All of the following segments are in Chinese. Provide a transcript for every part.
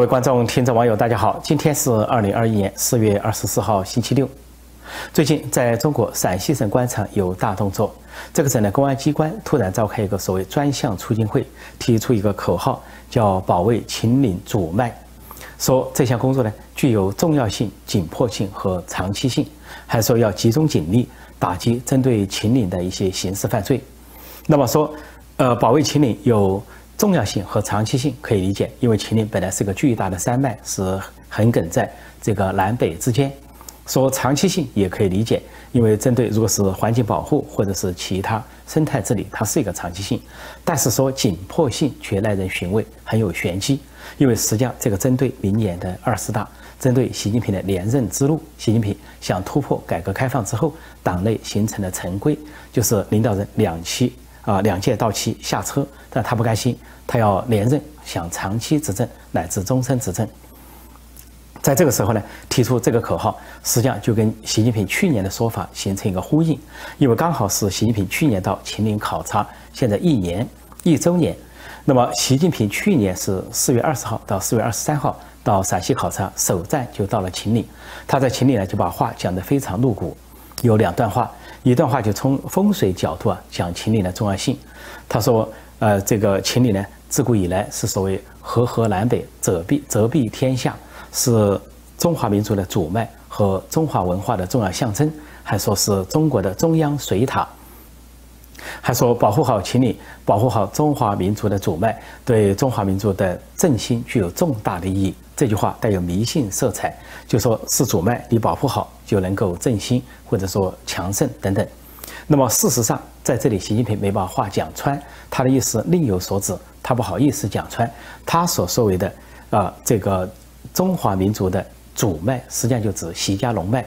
各位观众、听众、网友，大家好！今天是二零二一年四月二十四号，星期六。最近，在中国陕西省官场有大动作。这个省的公安机关突然召开一个所谓专项促进会，提出一个口号，叫“保卫秦岭主脉”，说这项工作呢具有重要性、紧迫性和长期性，还说要集中警力打击针对秦岭的一些刑事犯罪。那么说，呃，保卫秦岭有。重要性和长期性可以理解，因为秦岭本来是个巨大的山脉，是横亘在这个南北之间。说长期性也可以理解，因为针对如果是环境保护或者是其他生态治理，它是一个长期性。但是说紧迫性却耐人寻味，很有玄机。因为实际上这个针对明年的二十大，针对习近平的连任之路，习近平想突破改革开放之后党内形成的陈规，就是领导人两期。啊，两届到期下车，但他不甘心，他要连任，想长期执政乃至终身执政。在这个时候呢，提出这个口号，实际上就跟习近平去年的说法形成一个呼应，因为刚好是习近平去年到秦岭考察，现在一年一周年。那么，习近平去年是四月二十号到四月二十三号到陕西考察，首站就到了秦岭。他在秦岭呢，就把话讲得非常露骨，有两段话。一段话就从风水角度啊讲秦岭的重要性。他说：“呃，这个秦岭呢，自古以来是所谓河河南北，泽蔽泽蔽天下，是中华民族的主脉和中华文化的重要象征。还说是中国的中央水塔。还说保护好秦岭，保护好中华民族的主脉，对中华民族的振兴具有重大的意义。”这句话带有迷信色彩，就说是主脉，你保护好就能够振兴，或者说强盛等等。那么事实上，在这里，习近平没把话讲穿，他的意思另有所指，他不好意思讲穿。他所说为的啊，这个中华民族的主脉，实际上就指习家龙脉。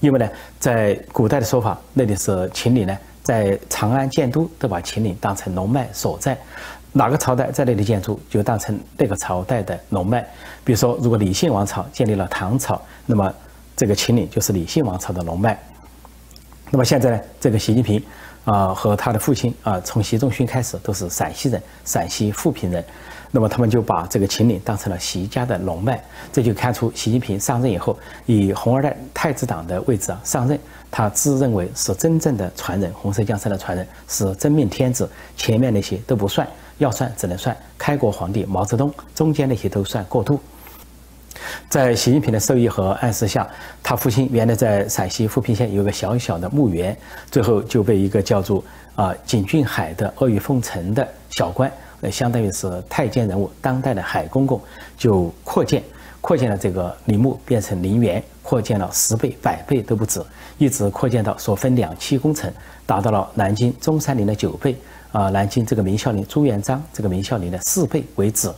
因为呢，在古代的说法，那里是秦岭呢，在长安建都都把秦岭当成龙脉所在。哪个朝代在那里建筑，就当成那个朝代的龙脉。比如说，如果李姓王朝建立了唐朝，那么这个秦岭就是李姓王朝的龙脉。那么现在呢，这个习近平啊和他的父亲啊，从习仲勋开始都是陕西人，陕西富平人。那么他们就把这个秦岭当成了习家的龙脉，这就看出习近平上任以后，以红二代太子党的位置啊上任，他自认为是真正的传人，红色江山的传人，是真命天子，前面那些都不算。要算只能算开国皇帝毛泽东，中间那些都算过渡。在习近平的授意和暗示下，他父亲原来在陕西富平县有个小小的墓园，最后就被一个叫做啊景俊海的阿谀奉承的小官，呃，相当于是太监人物，当代的海公公，就扩建，扩建了这个陵墓，变成陵园，扩建了十倍、百倍都不止，一直扩建到所分两期工程，达到了南京中山陵的九倍。啊，南京这个明孝陵朱元璋这个明孝陵的四倍为止，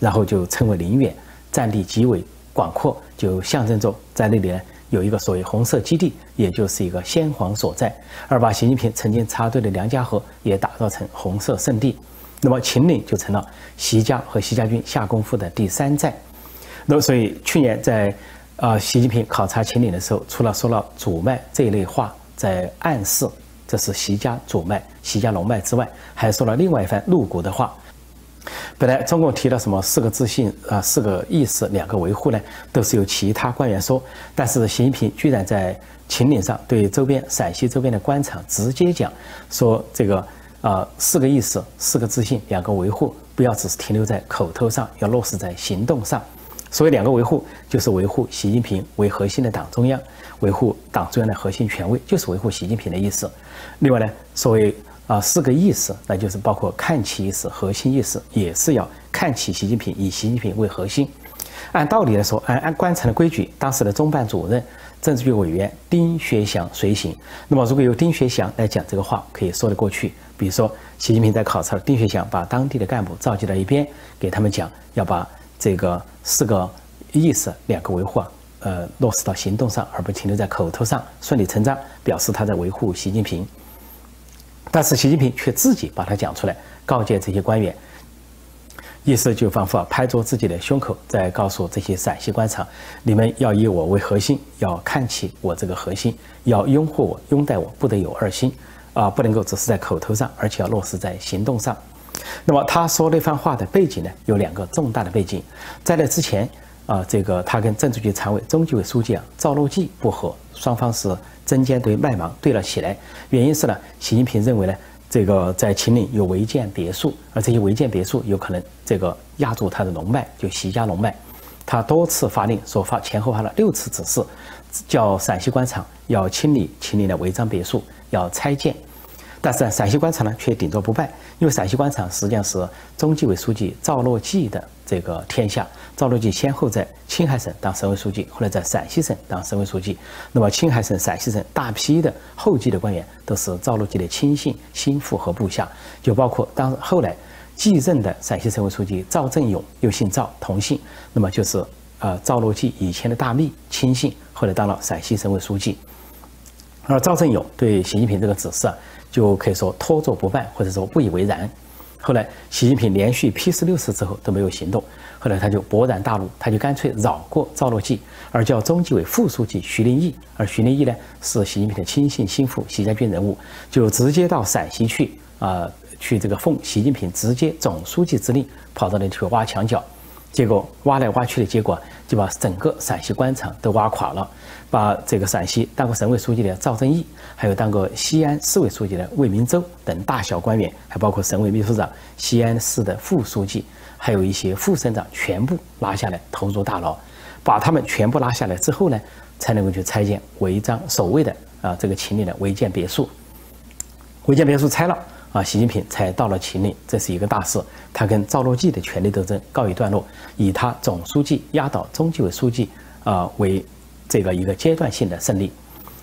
然后就称为陵园，占地极为广阔，就象征着在那里呢有一个所谓红色基地，也就是一个先皇所在，而把习近平曾经插队的梁家河也打造成红色圣地，那么秦岭就成了习家和习家军下功夫的第三站。那所以去年在啊习近平考察秦岭的时候，除了说了主脉这一类话，在暗示。这是习家主脉、习家龙脉之外，还说了另外一番露骨的话。本来中共提了什么四个自信啊、四个意识、两个维护呢，都是由其他官员说。但是习近平居然在秦岭上对周边陕西周边的官场直接讲说：“这个啊，四个意识、四个自信、两个维护，不要只是停留在口头上，要落实在行动上。”所谓两个维护，就是维护习近平为核心的党中央，维护党中央的核心权威，就是维护习近平的意思。另外呢，所谓啊四个意识，那就是包括看齐意识、核心意识，也是要看齐习近平，以习近平为核心。按道理来说，按按官场的规矩，当时的中办主任、政治局委员丁学祥随行。那么，如果由丁学祥来讲这个话，可以说得过去。比如说，习近平在考察，丁学祥把当地的干部召集到一边，给他们讲要把这个四个意识、两个维护啊，呃，落实到行动上，而不停留在口头上，顺理成章表示他在维护习近平。但是习近平却自己把它讲出来，告诫这些官员，意思就仿佛啊拍着自己的胸口，在告诉这些陕西官场：你们要以我为核心，要看起我这个核心，要拥护我、拥戴我，不得有二心，啊，不能够只是在口头上，而且要落实在行动上。那么他说那番话的背景呢，有两个重大的背景。在那之前，啊，这个他跟政治局常委、中纪委书记啊赵乐际不和，双方是针尖对麦芒对了起来。原因是呢，习近平认为呢，这个在秦岭有违建别墅，而这些违建别墅有可能这个压住他的龙脉，就习家龙脉。他多次发令，说发前后发了六次指示，叫陕西官场要清理秦岭的违章别墅，要拆建。但是陕西官场呢，却顶着不败，因为陕西官场实际上是中纪委书记赵乐际的这个天下。赵乐际先后在青海省当省委书记，后来在陕西省当省委书记。那么青海省、陕西省大批的后继的官员都是赵乐际的亲信、心腹和部下，就包括当后来继任的陕西省委书记赵振勇，又姓赵，同姓，那么就是呃赵乐际以前的大秘亲信，后来当了陕西省委书记。而赵振勇对习近平这个指示啊。就可以说拖着不办，或者说不以为然。后来，习近平连续批示六次之后都没有行动。后来他就勃然大怒，他就干脆绕过赵乐际，而叫中纪委副书记徐林义。而徐林义呢，是习近平的亲信心腹，习家军人物，就直接到陕西去啊，去这个奉习近平直接总书记之令，跑到那里去挖墙脚。结果挖来挖去的结果，就把整个陕西官场都挖垮了。把这个陕西当过省委书记的赵正义，还有当过西安市委书记的魏明洲等大小官员，还包括省委秘书长、西安市的副书记，还有一些副省长，全部拉下来投入大牢。把他们全部拉下来之后呢，才能够去拆建违章所谓的啊这个秦岭的违建别墅。违建别墅拆了啊，习近平才到了秦岭，这是一个大事。他跟赵乐际的权力斗争告一段落，以他总书记压倒中纪委书记啊为。这个一个阶段性的胜利。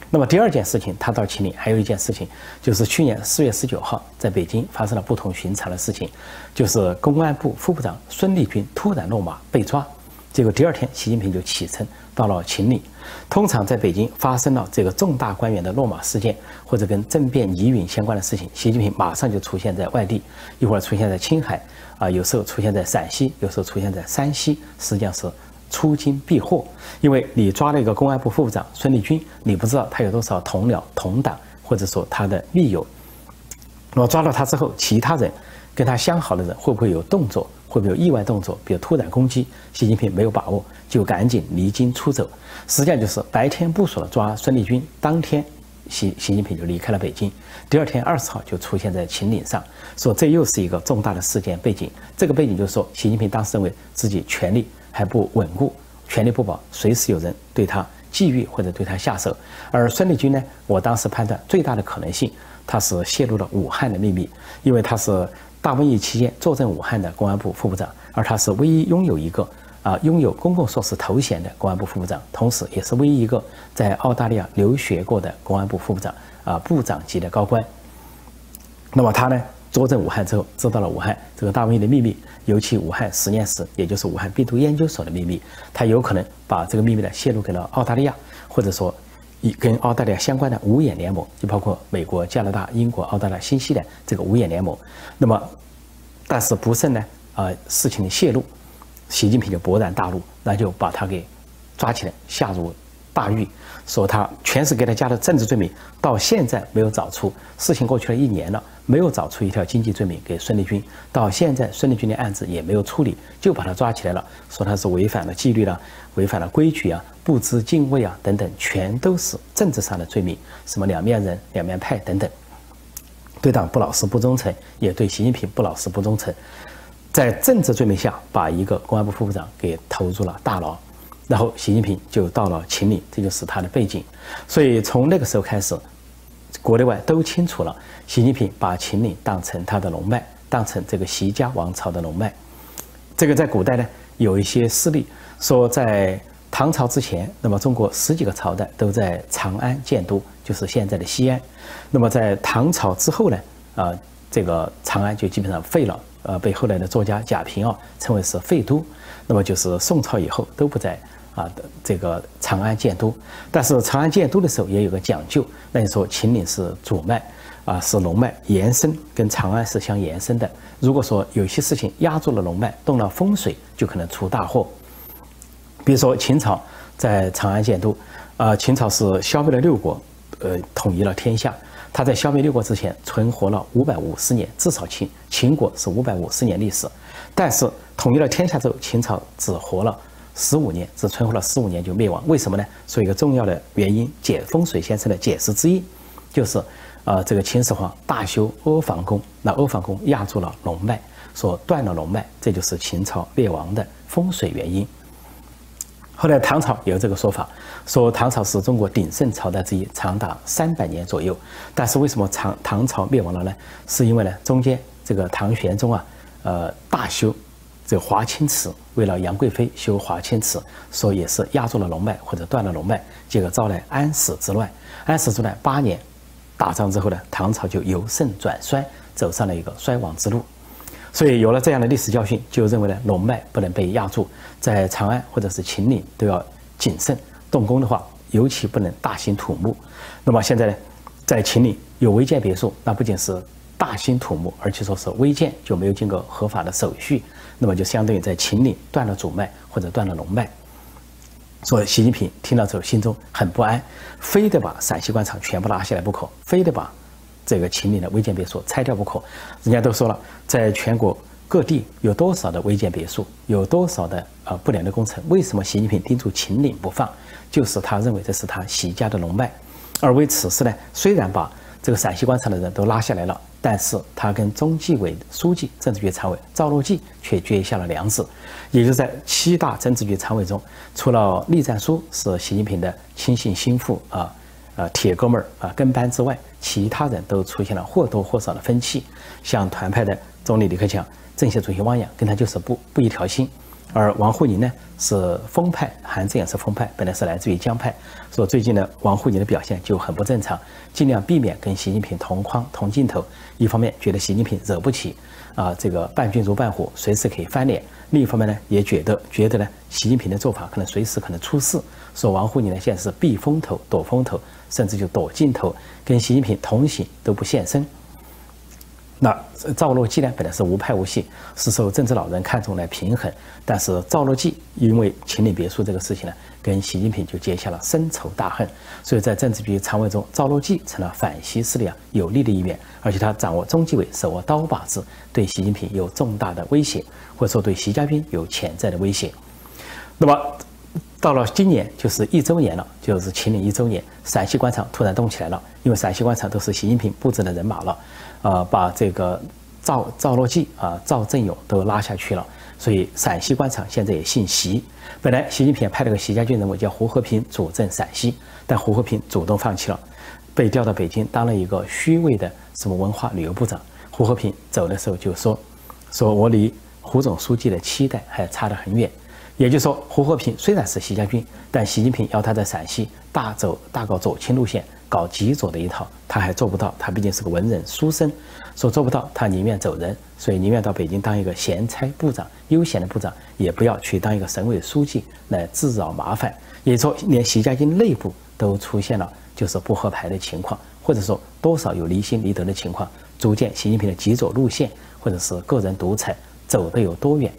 那么第二件事情，他到秦岭还有一件事情，就是去年四月十九号在北京发生了不同寻常的事情，就是公安部副部长孙立军突然落马被抓。结果第二天，习近平就启程到了秦岭。通常在北京发生了这个重大官员的落马事件，或者跟政变疑云相关的事情，习近平马上就出现在外地，一会儿出现在青海，啊，有时候出现在陕西，有时候出现在山西，实际上是。出京避祸，因为你抓了一个公安部副部长孙立军，你不知道他有多少同僚同党，或者说他的密友。那么抓到他之后，其他人跟他相好的人会不会有动作？会不会有意外动作？比如突然攻击？习近平没有把握，就赶紧离京出走。实际上就是白天部署了抓孙立军，当天习习近平就离开了北京。第二天二十号就出现在秦岭上，说这又是一个重大的事件背景。这个背景就是说，习近平当时认为自己权力。还不稳固，权力不保，随时有人对他觊觎或者对他下手。而孙立军呢，我当时判断最大的可能性，他是泄露了武汉的秘密，因为他是大瘟疫期间坐镇武汉的公安部副部长，而他是唯一拥有一个啊拥有公共硕士头衔的公安部副部长，同时也是唯一一个在澳大利亚留学过的公安部副部长啊部长级的高官。那么他呢？坐镇武汉之后，知道了武汉这个大瘟疫的秘密，尤其武汉实验室，也就是武汉病毒研究所的秘密，他有可能把这个秘密呢泄露给了澳大利亚，或者说，以跟澳大利亚相关的五眼联盟，就包括美国、加拿大、英国、澳大利亚、新西兰这个五眼联盟。那么，但是不慎呢，呃，事情的泄露，习近平就勃然大怒，那就把他给抓起来，下入大狱，说他全是给他加的政治罪名，到现在没有找出，事情过去了一年了。没有找出一条经济罪名给孙立军，到现在孙立军的案子也没有处理，就把他抓起来了，说他是违反了纪律了，违反了规矩啊，不知敬畏啊等等，全都是政治上的罪名，什么两面人、两面派等等，对党不老实不忠诚，也对习近平不老实不忠诚，在政治罪名下把一个公安部副部长给投入了大牢，然后习近平就到了秦岭，这就是他的背景，所以从那个时候开始。国内外都清楚了，习近平把秦岭当成他的龙脉，当成这个习家王朝的龙脉。这个在古代呢，有一些事例说，在唐朝之前，那么中国十几个朝代都在长安建都，就是现在的西安。那么在唐朝之后呢，啊，这个长安就基本上废了，呃，被后来的作家贾平凹称为是废都。那么就是宋朝以后都不在。啊的这个长安建都，但是长安建都的时候也有个讲究，那你说秦岭是主脉，啊是龙脉延伸，跟长安是相延伸的。如果说有些事情压住了龙脉，动了风水，就可能出大祸。比如说秦朝在长安建都，啊秦朝是消灭了六国，呃统一了天下，他在消灭六国之前存活了五百五十年，至少秦秦国是五百五十年历史。但是统一了天下之后，秦朝只活了十五年，只存活了十五年就灭亡。为什么呢？说一个重要的原因，解风水先生的解释之一，就是，呃，这个秦始皇大修阿房宫，那阿房宫压住了龙脉，说断了龙脉，这就是秦朝灭亡的风水原因。后来唐朝有这个说法，说唐朝是中国鼎盛朝代之一，长达三百年左右。但是为什么唐唐朝灭亡了呢？是因为呢，中间这个唐玄宗啊，呃，大修这华清池，为了杨贵妃修华清池，说也是压住了龙脉或者断了龙脉，结果招来安史之乱。安史之乱八年打仗之后呢，唐朝就由盛转衰，走上了一个衰亡之路。所以有了这样的历史教训，就认为呢，龙脉不能被压住，在长安或者是秦岭都要谨慎动工的话，尤其不能大兴土木。那么现在呢，在秦岭有违建别墅，那不仅是大兴土木，而且说是违建就没有经过合法的手续，那么就相当于在秦岭断了主脉或者断了龙脉。所以习近平听到之后心中很不安，非得把陕西官场全部拉下来不可，非得把。这个秦岭的违建别墅拆掉不可，人家都说了，在全国各地有多少的违建别墅，有多少的呃不良的工程？为什么习近平盯住秦岭不放？就是他认为这是他习家的龙脉。而为此事呢，虽然把这个陕西官场的人都拉下来了，但是他跟中纪委书记、政治局常委赵乐际却结下了梁子。也就在七大政治局常委中，除了栗战书是习近平的亲信心腹啊。啊，铁哥们儿啊，跟班之外，其他人都出现了或多或少的分歧。像团派的总理李克强、政协主席汪洋，跟他就是不不一条心。而王沪宁呢，是风派，韩正也是风派，本来是来自于江派。说最近呢，王沪宁的表现就很不正常，尽量避免跟习近平同框同镜头。一方面觉得习近平惹不起，啊，这个伴君如伴虎，随时可以翻脸；另一方面呢，也觉得觉得呢，习近平的做法可能随时可能出事。说王沪宁呢，现在是避风头、躲风头。甚至就躲镜头，跟习近平同行都不现身。那赵乐际呢，本来是无派无系，是受政治老人看中来平衡。但是赵乐际因为秦岭别墅这个事情呢，跟习近平就结下了深仇大恨。所以在政治局常委中，赵乐际成了反习势力啊有利的一员，而且他掌握中纪委，手握刀把子，对习近平有重大的威胁，或者说对习家军有潜在的威胁。那么。到了今年就是一周年了，就是秦岭一周年，陕西官场突然动起来了。因为陕西官场都是习近平布置的人马了，呃，把这个赵赵乐际啊、赵正勇都拉下去了，所以陕西官场现在也姓习。本来习近平派了个习家军人物叫胡和平主政陕西，但胡和平主动放弃了，被调到北京当了一个虚位的什么文化旅游部长。胡和平走的时候就说：“说我离胡总书记的期待还差得很远。”也就是说，胡和平虽然是习家军，但习近平要他在陕西大走大搞左倾路线，搞极左的一套，他还做不到。他毕竟是个文人书生，说做不到，他宁愿走人，所以宁愿到北京当一个闲差部长、悠闲的部长，也不要去当一个省委书记来自找麻烦。也说，连习家军内部都出现了就是不合牌的情况，或者说多少有离心离德的情况，逐渐习近平的极左路线或者是个人独裁走得有多远？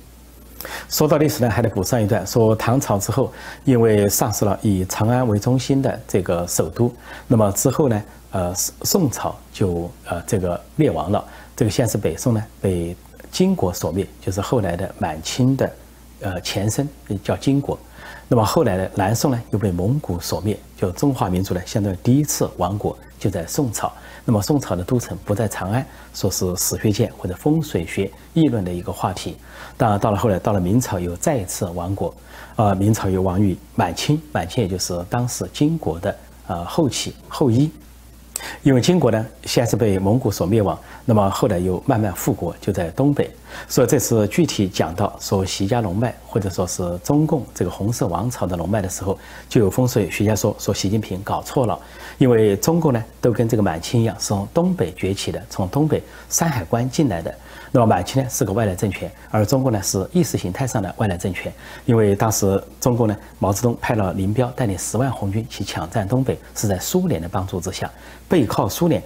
说到历史呢，还得补上一段。说唐朝之后，因为丧失了以长安为中心的这个首都，那么之后呢，呃，宋朝就呃这个灭亡了。这个先是北宋呢被金国所灭，就是后来的满清的呃前身叫金国。那么后来呢南宋呢又被蒙古所灭，就中华民族呢相当于第一次亡国就在宋朝。那么宋朝的都城不在长安，说是史学界或者风水学议论的一个话题。当然，到了后来，到了明朝又再一次亡国，啊，明朝又亡于满清，满清也就是当时金国的啊后期后裔。因为金国呢，先是被蒙古所灭亡，那么后来又慢慢复国，就在东北。所以这次具体讲到说习家龙脉，或者说是中共这个红色王朝的龙脉的时候，就有风水学家说说习近平搞错了，因为中共呢都跟这个满清一样是从东北崛起的，从东北山海关进来的。那么满清呢是个外来政权，而中国呢是意识形态上的外来政权。因为当时中国呢，毛泽东派了林彪带领十万红军去抢占东北，是在苏联的帮助之下，背靠苏联。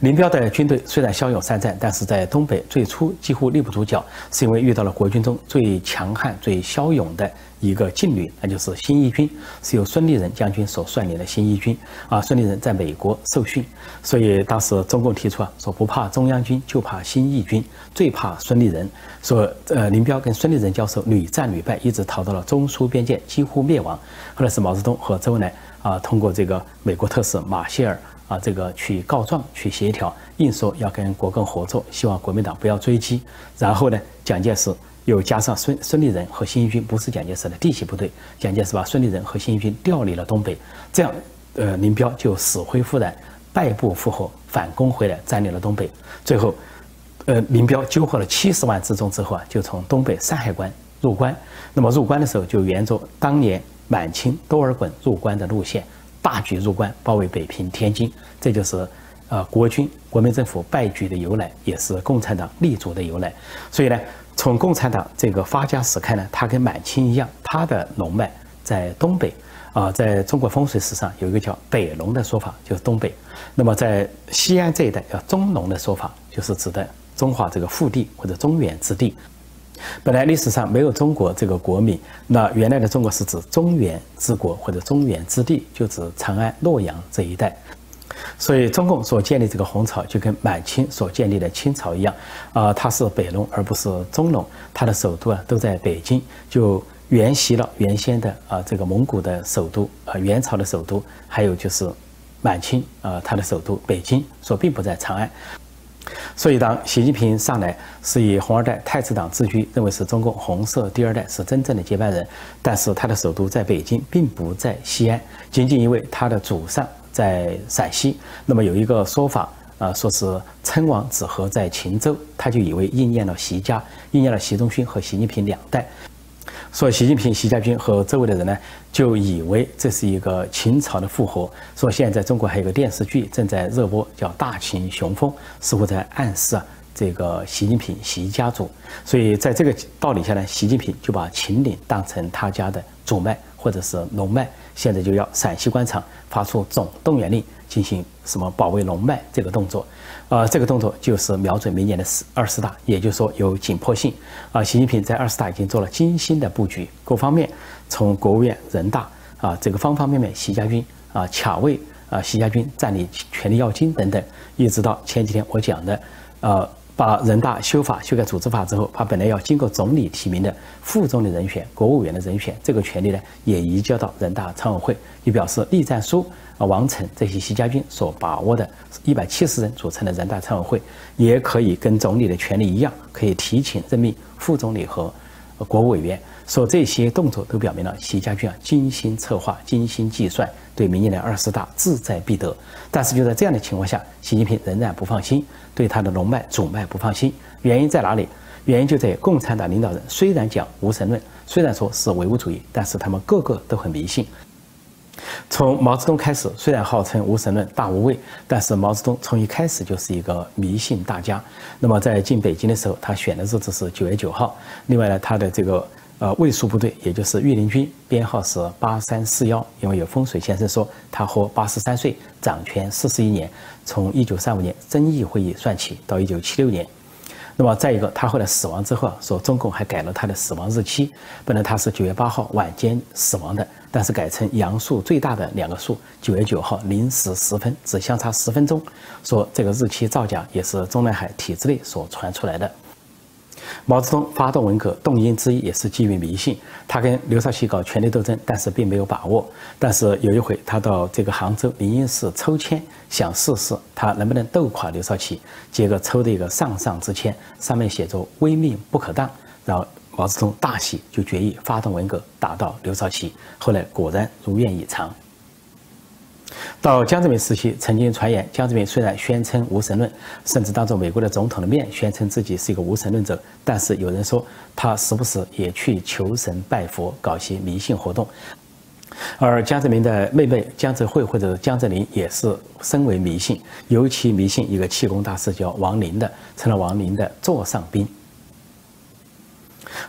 林彪的军队虽然骁勇善战，但是在东北最初几乎立不住脚，是因为遇到了国军中最强悍、最骁勇的一个劲旅，那就是新一军，是由孙立人将军所率领的新一军。啊，孙立人在美国受训，所以当时中共提出啊，说不怕中央军，就怕新一军，最怕孙立人。说呃，林彪跟孙立人交手屡战屡败，一直逃到了中苏边界，几乎灭亡。后来是毛泽东和周恩来啊，通过这个美国特使马歇尔。啊，这个去告状、去协调，硬说要跟国共合作，希望国民党不要追击。然后呢，蒋介石又加上孙孙立人和新一军，不是蒋介石的嫡系部队，蒋介石把孙立人和新一军调离了东北，这样，呃，林彪就死灰复燃，败部复活，反攻回来，占领了东北。最后，呃，林彪纠合了七十万之众之后啊，就从东北山海关入关。那么入关的时候，就沿着当年满清多尔衮入关的路线。大举入关，包围北平、天津，这就是，呃，国军、国民政府败局的由来，也是共产党立足的由来。所以呢，从共产党这个发家史看呢，它跟满清一样，它的龙脉在东北。啊，在中国风水史上有一个叫北龙的说法，就是东北。那么在西安这一带叫中龙的说法，就是指的中华这个腹地或者中原之地。本来历史上没有中国这个国名，那原来的中国是指中原之国或者中原之地，就指长安、洛阳这一带。所以中共所建立这个红朝，就跟满清所建立的清朝一样，啊，它是北龙而不是中龙，它的首都啊都在北京，就沿袭了原先的啊这个蒙古的首都啊元朝的首都，还有就是满清啊它的首都北京，所并不在长安。所以，当习近平上来是以红二代、太子党自居，认为是中共红色第二代，是真正的接班人。但是，他的首都在北京，并不在西安，仅仅因为他的祖上在陕西。那么，有一个说法啊，说是称王子和在秦州，他就以为应验了习家，应验了习仲勋和习近平两代。说习近平、习家军和周围的人呢，就以为这是一个秦朝的复活。说现在中国还有个电视剧正在热播，叫《大秦雄风》，似乎在暗示啊，这个习近平、习家族。所以在这个道理下呢，习近平就把秦岭当成他家的主脉或者是龙脉，现在就要陕西官场发出总动员令，进行什么保卫龙脉这个动作。啊，这个动作就是瞄准明年的十二十大，也就是说有紧迫性。啊，习近平在二十大已经做了精心的布局，各方面从国务院、人大啊，这个方方面面，习家军啊，卡位啊，习家军占领权力要津等等，一直到前几天我讲的，呃，把人大修法修改组织法之后，把本来要经过总理提名的副总理人选、国务员的人选这个权利呢，也移交到人大常委会，以表示栗战书。王晨这些习家军所把握的一百七十人组成的人大常委会，也可以跟总理的权力一样，可以提请任命副总理和国务委员。说这些动作都表明了习家军啊精心策划、精心计算，对明年的二十大志在必得。但是就在这样的情况下，习近平仍然不放心，对他的龙脉主脉不放心。原因在哪里？原因就在共产党领导人虽然讲无神论，虽然说是唯物主义，但是他们个个都很迷信。从毛泽东开始，虽然号称无神论大无畏，但是毛泽东从一开始就是一个迷信大家。那么在进北京的时候，他选的日子是九月九号。另外呢，他的这个呃卫戍部队，也就是御林军，编号是八三四幺。因为有风水先生说他活八十三岁，掌权四十一年，从一九三五年遵义会议算起到一九七六年。那么再一个，他后来死亡之后啊，说中共还改了他的死亡日期，本来他是九月八号晚间死亡的，但是改成阳数最大的两个数，九月九号零时十分，只相差十分钟，说这个日期造假也是中南海体制内所传出来的。毛泽东发动文革动因之一也是基于迷信，他跟刘少奇搞权力斗争，但是并没有把握。但是有一回，他到这个杭州灵隐寺抽签，想试试他能不能斗垮刘少奇，结果抽的一个上上之签，上面写着“威命不可当”。然后毛泽东大喜，就决议发动文革，打倒刘少奇。后来果然如愿以偿。到江泽民时期，曾经传言江泽民虽然宣称无神论，甚至当着美国的总统的面宣称自己是一个无神论者，但是有人说他时不时也去求神拜佛，搞些迷信活动。而江泽民的妹妹江泽惠或者江泽林也是深为迷信，尤其迷信一个气功大师叫王林的，成了王林的座上宾。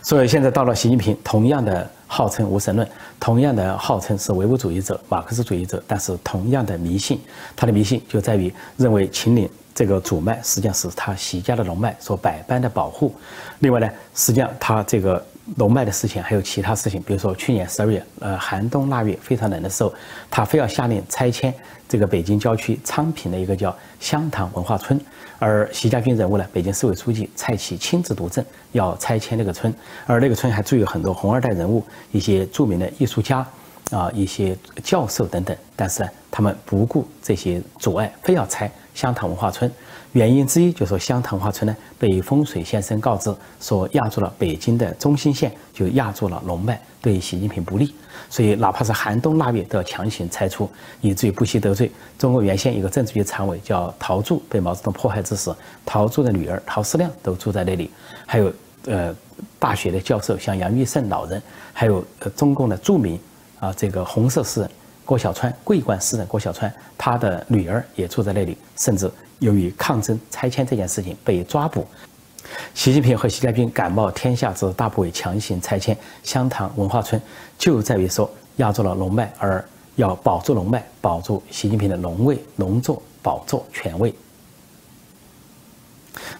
所以现在到了习近平，同样的。号称无神论，同样的号称是唯物主义者、马克思主义者，但是同样的迷信，他的迷信就在于认为秦岭这个主脉实际上是他习家的龙脉所百般的保护。另外呢，实际上他这个龙脉的事情还有其他事情，比如说去年十二月，呃，寒冬腊月非常冷的时候，他非要下令拆迁这个北京郊区昌平的一个叫香堂文化村，而习家军人物呢，北京市委书记蔡奇亲自督政要拆迁那个村，而那个村还住有很多红二代人物，一些著名的艺术家。啊，一些教授等等，但是呢，他们不顾这些阻碍，非要拆香堂文化村。原因之一就是说，香堂文化村呢被风水先生告知说压住了北京的中心线，就压住了龙脉，对习近平不利。所以哪怕是寒冬腊月都要强行拆除，以至于不惜得罪中国原先一个政治局常委叫陶铸，被毛泽东迫害之时，陶铸的女儿陶思亮都住在那里。还有呃，大学的教授像杨玉胜老人，还有呃中共的著名。啊，这个红色诗人郭小川，桂冠诗人郭小川，他的女儿也住在那里，甚至由于抗争拆迁这件事情被抓捕。习近平和习家军敢冒天下之大不韪强行拆迁湘潭文化村，就在于说压住了龙脉，而要保住龙脉，保住习近平的龙位、龙座、宝座、权位。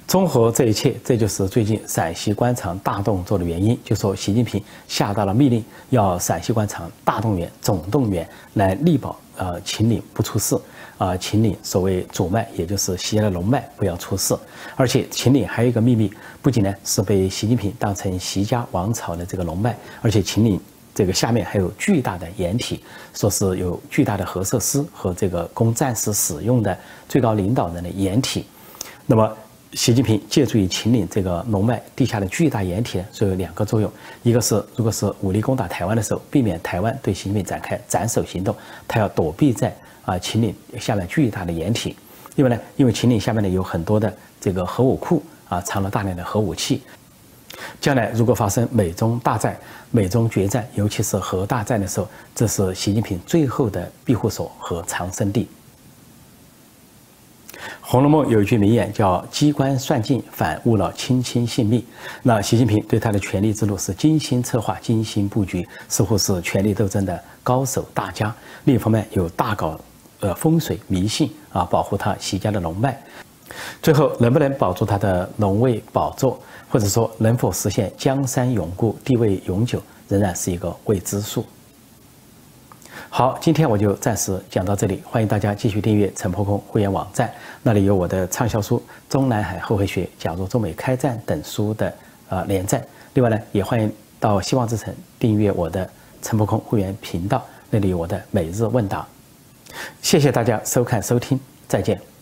综合这一切，这就是最近陕西官场大动作的原因。就说习近平下达了命令，要陕西官场大动员、总动员来力保呃秦岭不出事，啊秦岭所谓主脉，也就是西安的龙脉不要出事。而且秦岭还有一个秘密，不仅呢是被习近平当成习家王朝的这个龙脉，而且秦岭这个下面还有巨大的掩体，说是有巨大的核设施和这个供战时使用的最高领导人的掩体。那么。习近平借助于秦岭这个龙脉地下的巨大掩体，所以有两个作用：一个是如果是武力攻打台湾的时候，避免台湾对习近平展开斩首行动，他要躲避在啊秦岭下面巨大的掩体；另外呢，因为秦岭下面呢有很多的这个核武库啊，藏了大量的核武器，将来如果发生美中大战、美中决战，尤其是核大战的时候，这是习近平最后的庇护所和藏身地。《红楼梦》有一句名言叫“机关算尽，反误了卿卿性命”。那习近平对他的权力之路是精心策划、精心布局，似乎是权力斗争的高手大家。另一方面，有大搞呃风水迷信啊，保护他习家的龙脉。最后能不能保住他的龙位宝座，或者说能否实现江山永固、地位永久，仍然是一个未知数。好，今天我就暂时讲到这里。欢迎大家继续订阅陈破空会员网站，那里有我的畅销书《中南海后黑学》、假如中美开战等书的呃连载。另外呢，也欢迎到希望之城订阅我的陈破空会员频道，那里有我的每日问答。谢谢大家收看收听，再见。